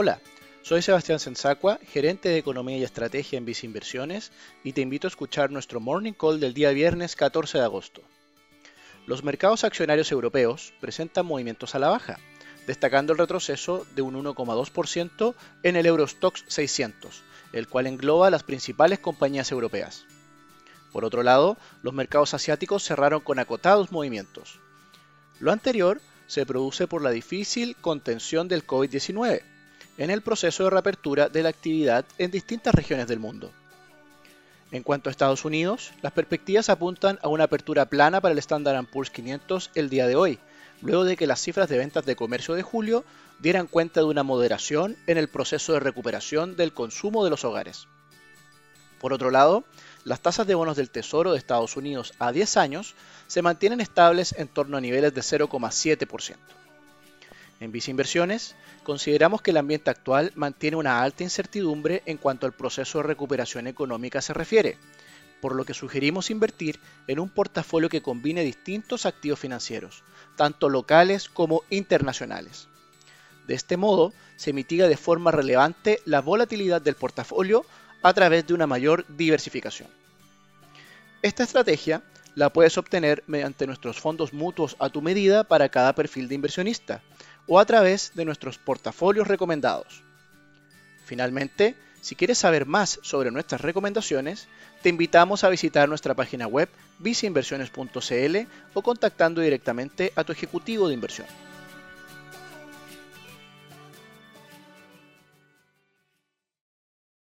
Hola, soy Sebastián Sensacua, gerente de Economía y Estrategia en Visa Inversiones, y te invito a escuchar nuestro Morning Call del día viernes 14 de agosto. Los mercados accionarios europeos presentan movimientos a la baja, destacando el retroceso de un 1,2% en el Eurostox 600, el cual engloba las principales compañías europeas. Por otro lado, los mercados asiáticos cerraron con acotados movimientos. Lo anterior se produce por la difícil contención del COVID-19, en el proceso de reapertura de la actividad en distintas regiones del mundo. En cuanto a Estados Unidos, las perspectivas apuntan a una apertura plana para el Standard Poor's 500 el día de hoy, luego de que las cifras de ventas de comercio de julio dieran cuenta de una moderación en el proceso de recuperación del consumo de los hogares. Por otro lado, las tasas de bonos del Tesoro de Estados Unidos a 10 años se mantienen estables en torno a niveles de 0,7%. En Visa Inversiones, consideramos que el ambiente actual mantiene una alta incertidumbre en cuanto al proceso de recuperación económica se refiere, por lo que sugerimos invertir en un portafolio que combine distintos activos financieros, tanto locales como internacionales. De este modo, se mitiga de forma relevante la volatilidad del portafolio a través de una mayor diversificación. Esta estrategia la puedes obtener mediante nuestros fondos mutuos a tu medida para cada perfil de inversionista, o a través de nuestros portafolios recomendados. Finalmente, si quieres saber más sobre nuestras recomendaciones, te invitamos a visitar nuestra página web viceinversiones.cl o contactando directamente a tu ejecutivo de inversión.